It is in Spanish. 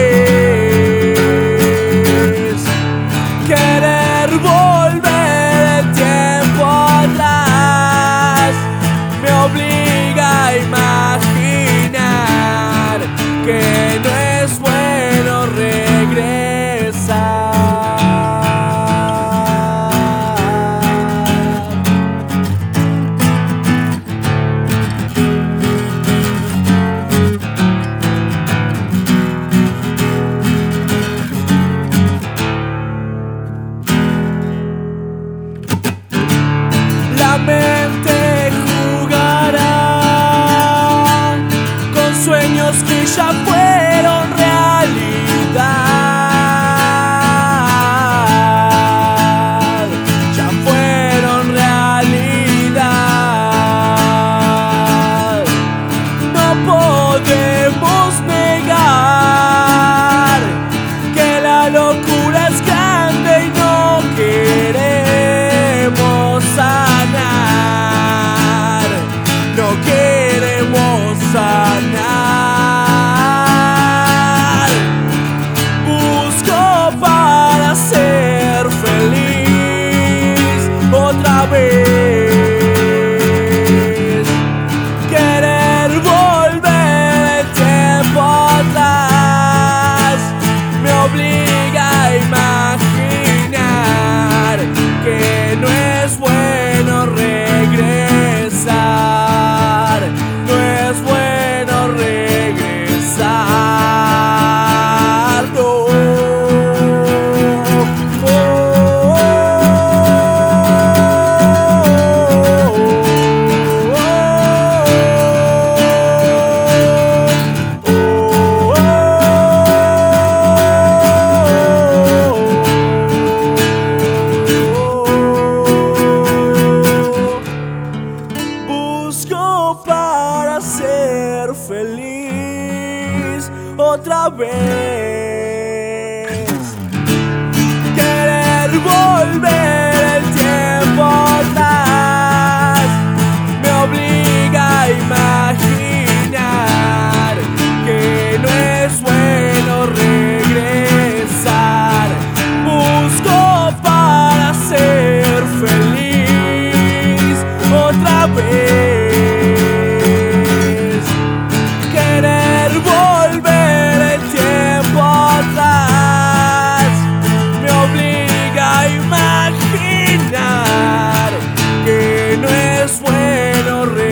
otra otra vez. Querer volver lo.